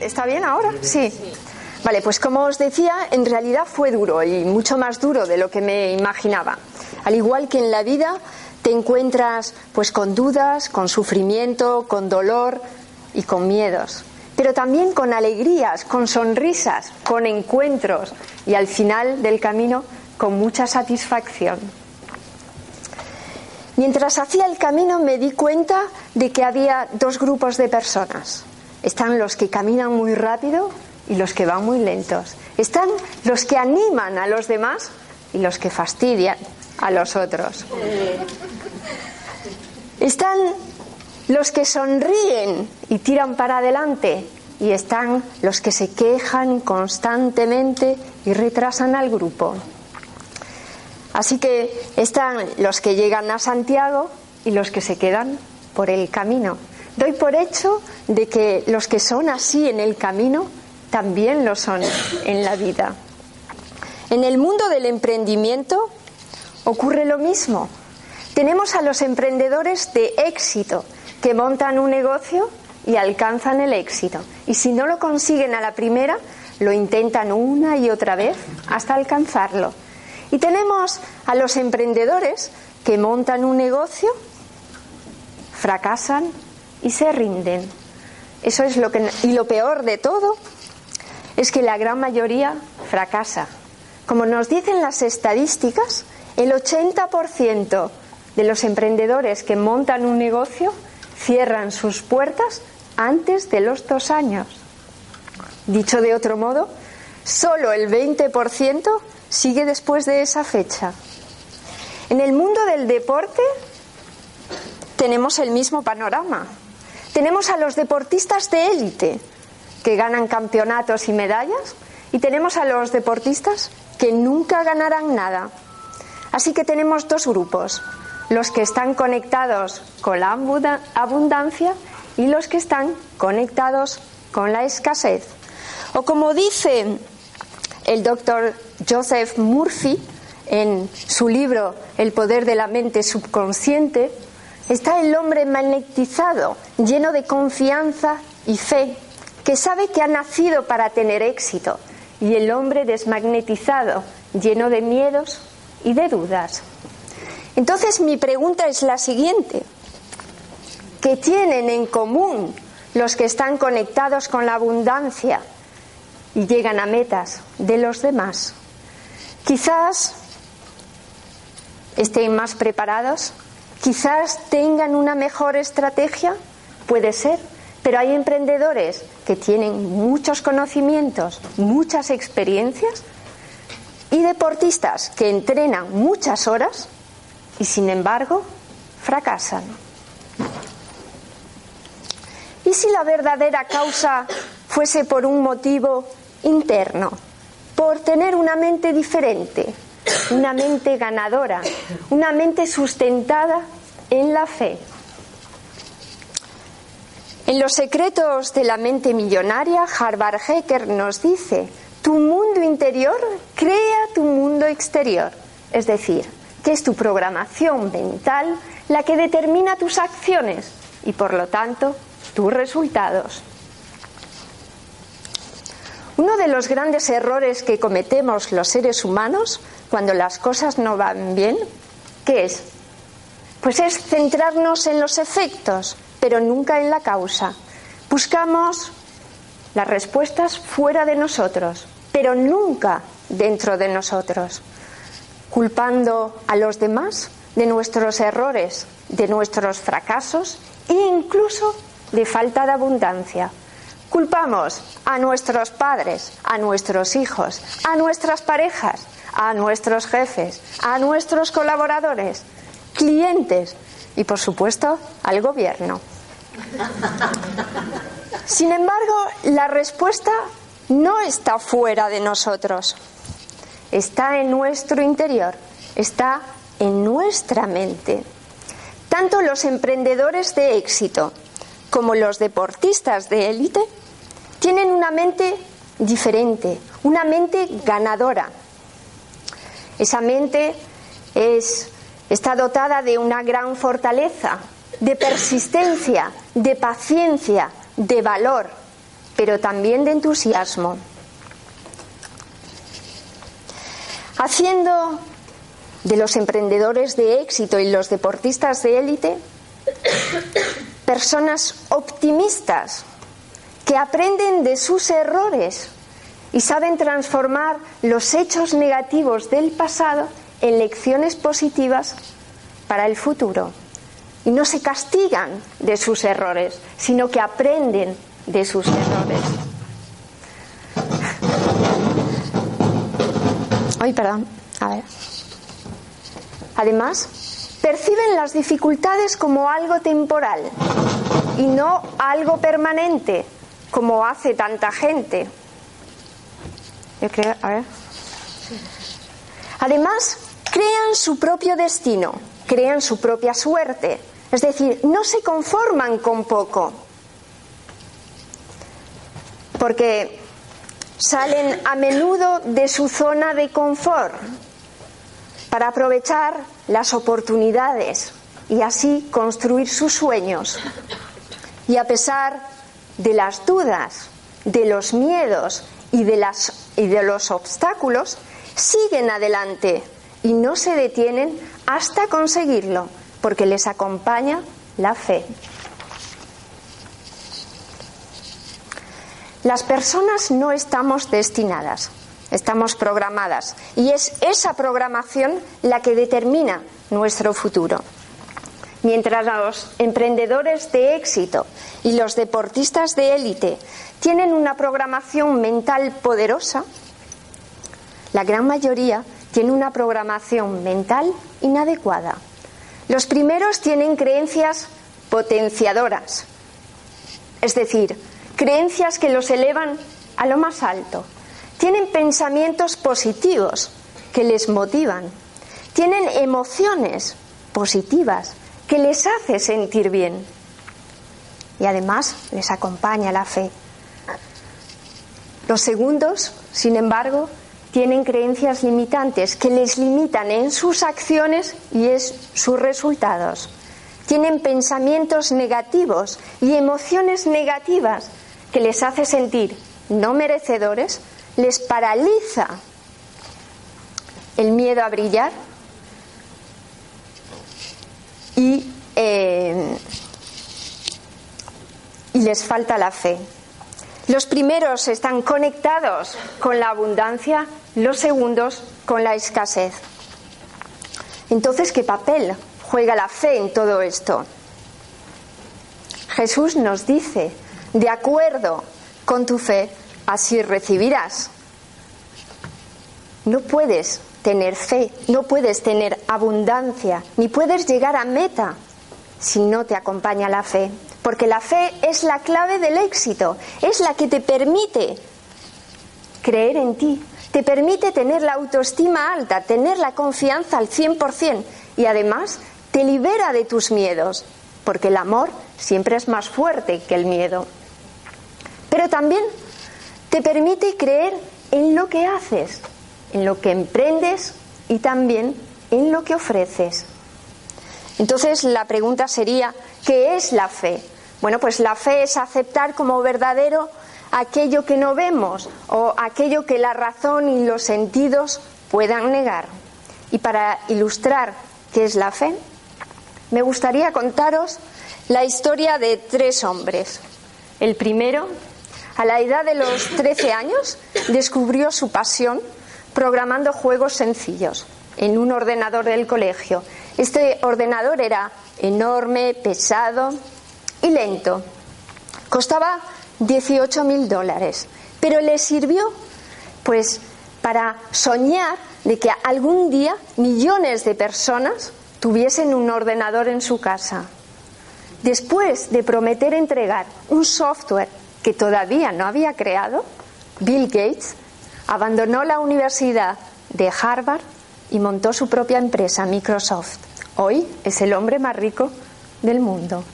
¿Está bien ahora? Sí. Vale, pues como os decía, en realidad fue duro y mucho más duro de lo que me imaginaba. Al igual que en la vida, te encuentras pues con dudas, con sufrimiento, con dolor y con miedos, pero también con alegrías, con sonrisas, con encuentros y al final del camino con mucha satisfacción. Mientras hacía el camino me di cuenta de que había dos grupos de personas. Están los que caminan muy rápido y los que van muy lentos. Están los que animan a los demás y los que fastidian a los otros. Están los que sonríen y tiran para adelante y están los que se quejan constantemente y retrasan al grupo. Así que están los que llegan a Santiago y los que se quedan por el camino. Doy por hecho de que los que son así en el camino también lo son en la vida. En el mundo del emprendimiento ocurre lo mismo. Tenemos a los emprendedores de éxito que montan un negocio y alcanzan el éxito. Y si no lo consiguen a la primera, lo intentan una y otra vez hasta alcanzarlo. Y tenemos a los emprendedores que montan un negocio, fracasan y se rinden. Eso es lo que y lo peor de todo es que la gran mayoría fracasa. Como nos dicen las estadísticas, el 80% de los emprendedores que montan un negocio cierran sus puertas antes de los dos años. Dicho de otro modo, solo el 20% sigue después de esa fecha. En el mundo del deporte tenemos el mismo panorama. Tenemos a los deportistas de élite que ganan campeonatos y medallas y tenemos a los deportistas que nunca ganarán nada. Así que tenemos dos grupos, los que están conectados con la abundancia y los que están conectados con la escasez. O como dice el doctor Joseph Murphy en su libro El poder de la mente subconsciente, está el hombre magnetizado, lleno de confianza y fe, que sabe que ha nacido para tener éxito, y el hombre desmagnetizado, lleno de miedos y de dudas. Entonces mi pregunta es la siguiente. ¿Qué tienen en común los que están conectados con la abundancia y llegan a metas de los demás? Quizás estén más preparados, quizás tengan una mejor estrategia, puede ser, pero hay emprendedores que tienen muchos conocimientos, muchas experiencias y deportistas que entrenan muchas horas y sin embargo fracasan. ¿Y si la verdadera causa fuese por un motivo interno? Por tener una mente diferente, una mente ganadora, una mente sustentada en la fe. En los secretos de la mente millonaria, Harvard Hecker nos dice, tu mundo interior crea tu mundo exterior. Es decir, que es tu programación mental la que determina tus acciones y por lo tanto tus resultados. Uno de los grandes errores que cometemos los seres humanos cuando las cosas no van bien, ¿qué es? Pues es centrarnos en los efectos, pero nunca en la causa. Buscamos las respuestas fuera de nosotros, pero nunca dentro de nosotros, culpando a los demás de nuestros errores, de nuestros fracasos e incluso de falta de abundancia. Culpamos a nuestros padres, a nuestros hijos, a nuestras parejas, a nuestros jefes, a nuestros colaboradores, clientes y, por supuesto, al gobierno. Sin embargo, la respuesta no está fuera de nosotros, está en nuestro interior, está en nuestra mente. Tanto los emprendedores de éxito como los deportistas de élite tienen una mente diferente, una mente ganadora. Esa mente es, está dotada de una gran fortaleza, de persistencia, de paciencia, de valor. pero también de entusiasmo. Haciendo de los emprendedores de éxito y los deportistas de élite personas optimistas que aprenden de sus errores y saben transformar los hechos negativos del pasado en lecciones positivas para el futuro. Y no se castigan de sus errores, sino que aprenden de sus errores. Ay, perdón. A ver. Además, perciben las dificultades como algo temporal y no algo permanente, como hace tanta gente. Yo creo, a ver. Además, crean su propio destino, crean su propia suerte. Es decir, no se conforman con poco. Porque salen a menudo de su zona de confort para aprovechar las oportunidades y así construir sus sueños. Y a pesar de las dudas, de los miedos y de, y de los obstáculos, siguen adelante y no se detienen hasta conseguirlo, porque les acompaña la fe. Las personas no estamos destinadas, estamos programadas y es esa programación la que determina nuestro futuro. Mientras los emprendedores de éxito y los deportistas de élite tienen una programación mental poderosa, la gran mayoría tiene una programación mental inadecuada. Los primeros tienen creencias potenciadoras, es decir, creencias que los elevan a lo más alto. Tienen pensamientos positivos que les motivan. Tienen emociones positivas que les hace sentir bien. Y además les acompaña la fe. Los segundos, sin embargo, tienen creencias limitantes que les limitan en sus acciones y en sus resultados. Tienen pensamientos negativos y emociones negativas que les hace sentir no merecedores, les paraliza el miedo a brillar y, eh, y les falta la fe. Los primeros están conectados con la abundancia, los segundos con la escasez. Entonces, ¿qué papel juega la fe en todo esto? Jesús nos dice, de acuerdo con tu fe, así recibirás. No puedes tener fe, no puedes tener abundancia, ni puedes llegar a meta si no te acompaña la fe. Porque la fe es la clave del éxito, es la que te permite creer en ti, te permite tener la autoestima alta, tener la confianza al 100% y además te libera de tus miedos, porque el amor siempre es más fuerte que el miedo. Pero también te permite creer en lo que haces, en lo que emprendes y también en lo que ofreces. Entonces la pregunta sería, ¿qué es la fe? Bueno, pues la fe es aceptar como verdadero aquello que no vemos o aquello que la razón y los sentidos puedan negar. Y para ilustrar qué es la fe, me gustaría contaros la historia de tres hombres. El primero, a la edad de los 13 años, descubrió su pasión programando juegos sencillos en un ordenador del colegio. Este ordenador era enorme, pesado lento. Costaba 18 mil dólares, pero le sirvió pues para soñar de que algún día millones de personas tuviesen un ordenador en su casa. Después de prometer entregar un software que todavía no había creado, Bill Gates abandonó la Universidad de Harvard y montó su propia empresa, Microsoft. Hoy es el hombre más rico del mundo.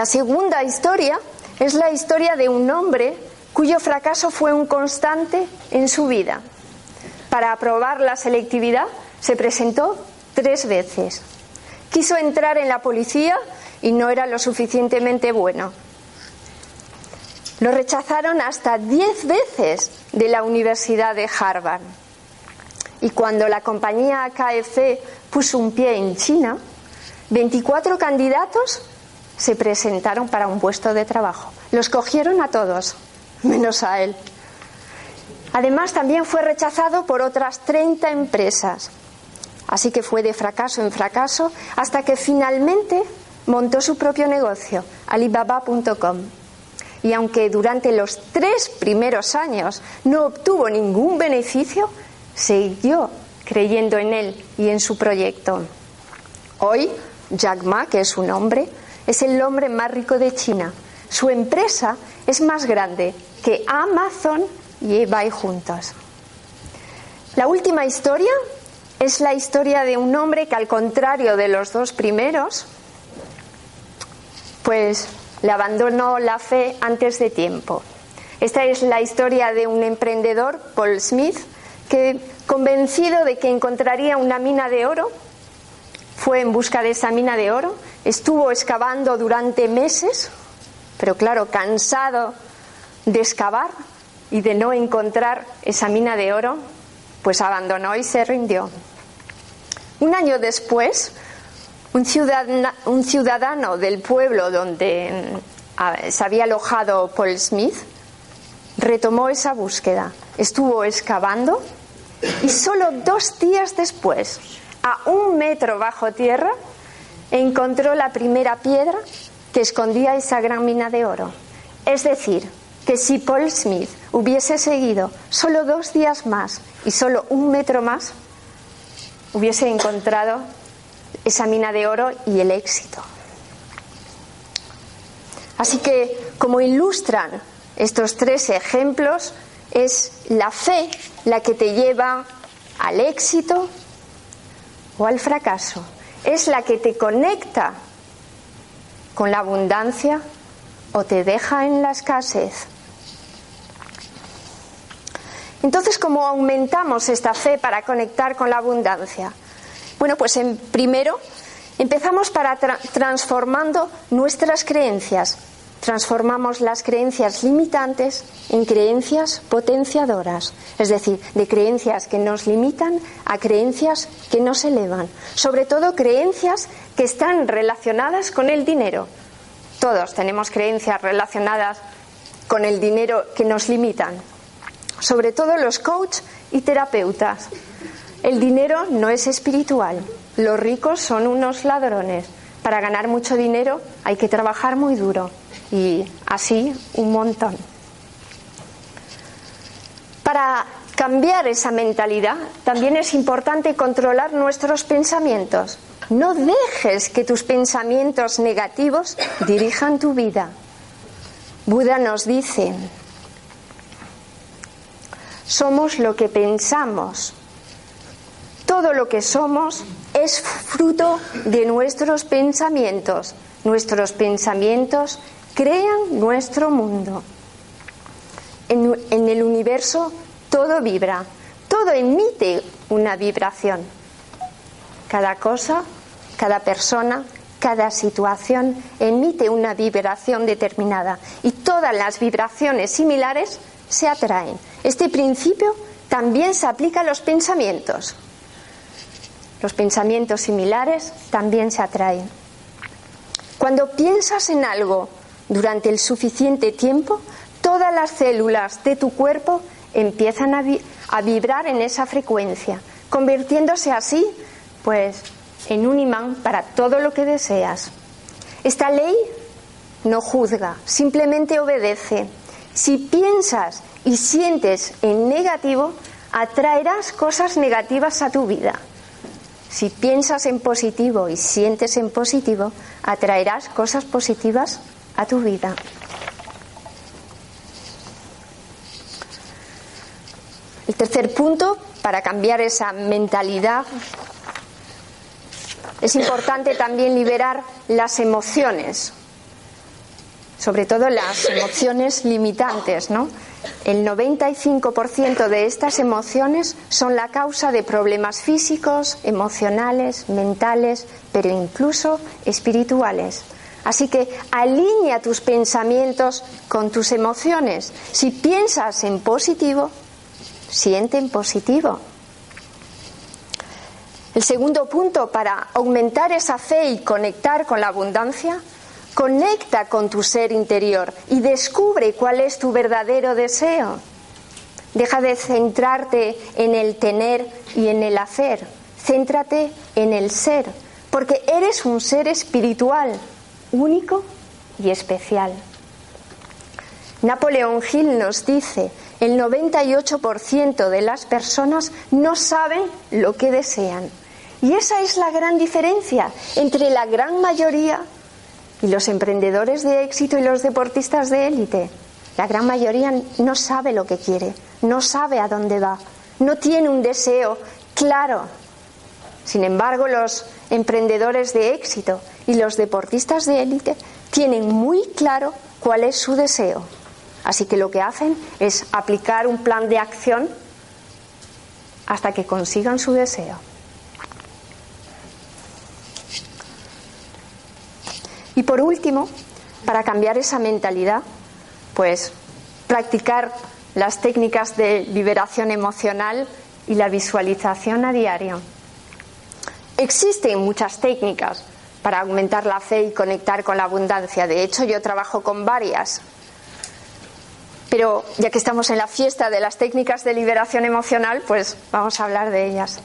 La segunda historia es la historia de un hombre cuyo fracaso fue un constante en su vida. Para aprobar la selectividad se presentó tres veces. Quiso entrar en la policía y no era lo suficientemente bueno. Lo rechazaron hasta diez veces de la Universidad de Harvard. Y cuando la compañía KFC puso un pie en China, 24 candidatos se presentaron para un puesto de trabajo. Los cogieron a todos, menos a él. Además, también fue rechazado por otras 30 empresas. Así que fue de fracaso en fracaso hasta que finalmente montó su propio negocio, alibaba.com. Y aunque durante los tres primeros años no obtuvo ningún beneficio, siguió creyendo en él y en su proyecto. Hoy, Jack Ma, que es su nombre, es el hombre más rico de China. Su empresa es más grande que Amazon y eBay juntos. La última historia es la historia de un hombre que al contrario de los dos primeros, pues le abandonó la fe antes de tiempo. Esta es la historia de un emprendedor, Paul Smith, que convencido de que encontraría una mina de oro, fue en busca de esa mina de oro, estuvo excavando durante meses, pero claro, cansado de excavar y de no encontrar esa mina de oro, pues abandonó y se rindió. Un año después, un ciudadano, del pueblo donde se había alojado Paul Smith retomó esa búsqueda. Estuvo excavando y solo dos días después, a un metro bajo tierra, encontró la primera piedra que escondía esa gran mina de oro. Es decir, que si Paul Smith hubiese seguido solo dos días más y solo un metro más, hubiese encontrado esa mina de oro y el éxito. Así que, como ilustran estos tres ejemplos, es la fe la que te lleva al éxito o al fracaso. Es la que te conecta con la abundancia o te deja en la escasez. Entonces, ¿cómo aumentamos esta fe para conectar con la abundancia? Bueno, pues en, primero empezamos para transformando nuestras creencias. Transformamos las creencias limitantes en creencias potenciadoras, es decir, de creencias que nos limitan a creencias que nos elevan. Sobre todo creencias que están relacionadas con el dinero. Todos tenemos creencias relacionadas con el dinero que nos limitan sobre todo los coaches y terapeutas. El dinero no es espiritual. Los ricos son unos ladrones. Para ganar mucho dinero hay que trabajar muy duro y así un montón. Para cambiar esa mentalidad también es importante controlar nuestros pensamientos. No dejes que tus pensamientos negativos dirijan tu vida. Buda nos dice, somos lo que pensamos. Todo lo que somos es fruto de nuestros pensamientos. Nuestros pensamientos crean nuestro mundo. En, el universo todo vibra, todo emite una vibración. Cada cosa, cada persona, cada situación emite una vibración determinada y todas las vibraciones similares se atraen. Este principio también se aplica a los pensamientos. Los pensamientos similares también se atraen. Cuando piensas en algo durante el suficiente tiempo, todas las células de tu cuerpo empiezan a, vibrar en esa frecuencia, convirtiéndose así, pues, en un imán para todo lo que deseas. Esta ley no juzga, simplemente obedece. Si piensas y sientes en negativo, atraerás cosas negativas a tu vida. Si piensas en positivo y sientes en positivo, atraerás cosas positivas a tu vida. El tercer punto, para cambiar esa mentalidad, es importante también liberar las emociones sobre todo las emociones limitantes. El 95% de estas emociones son la causa de problemas físicos, emocionales, mentales, pero incluso espirituales. Así que alinea tus pensamientos con tus emociones. Si piensas en positivo, siente en positivo. El segundo punto para aumentar esa fe y conectar con la abundancia, conecta con tu ser interior y descubre cuál es tu verdadero deseo. Deja de centrarte en el tener y en el hacer. Céntrate en el ser, porque eres un ser espiritual, único y especial. Napoleón Hill nos dice, el 98% de las personas no saben lo que desean. Y esa es la gran diferencia entre la gran mayoría y los emprendedores de éxito y los deportistas de élite. La gran mayoría no sabe lo que quiere, no sabe a dónde va, no tiene un deseo claro. Sin embargo, los emprendedores de éxito y los deportistas de élite tienen muy claro cuál es su deseo. Así que lo que hacen es aplicar un plan de acción hasta que consigan su deseo. Y por último, para cambiar esa mentalidad, pues practicar las técnicas de liberación emocional y la visualización a diario. Existen muchas técnicas para aumentar la fe y conectar con la abundancia. De hecho, yo trabajo con varias. Pero ya que estamos en la fiesta de las técnicas de liberación emocional, pues vamos a hablar de ellas.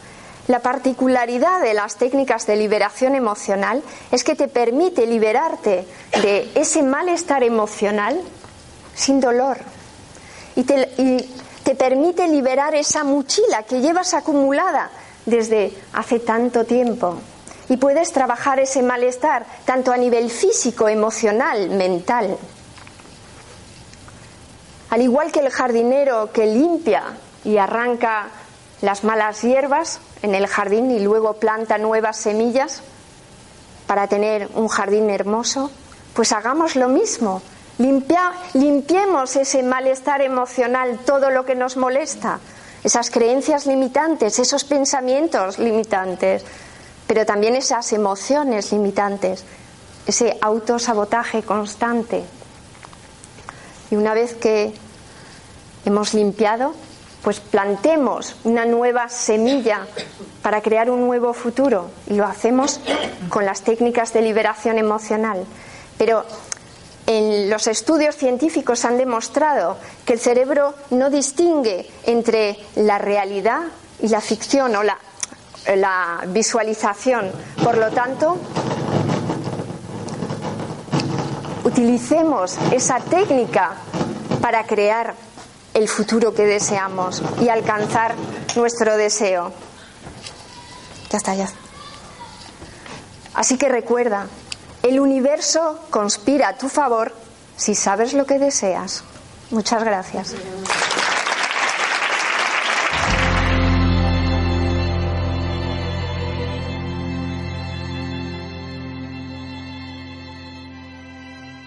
La particularidad de las técnicas de liberación emocional es que te permite liberarte de ese malestar emocional sin dolor y te, permite liberar esa mochila que llevas acumulada desde hace tanto tiempo. Y puedes trabajar ese malestar tanto a nivel físico, emocional, mental. Al igual que el jardinero que limpia y arranca las malas hierbas en el jardín y luego planta nuevas semillas para tener un jardín hermoso, pues hagamos lo mismo. limpiemos ese malestar emocional, todo lo que nos molesta, esas creencias limitantes, esos pensamientos limitantes, pero también esas emociones limitantes, ese autosabotaje constante. Y una vez que hemos limpiado, pues plantemos una nueva semilla para crear un nuevo futuro y lo hacemos con las técnicas de liberación emocional. Pero en los estudios científicos han demostrado que el cerebro no distingue entre la realidad y la ficción o la, la visualización. Por lo tanto, utilicemos esa técnica para crear el futuro que deseamos y alcanzar nuestro deseo. Ya está, ya. Así que recuerda, el universo conspira a tu favor si sabes lo que deseas. Muchas gracias.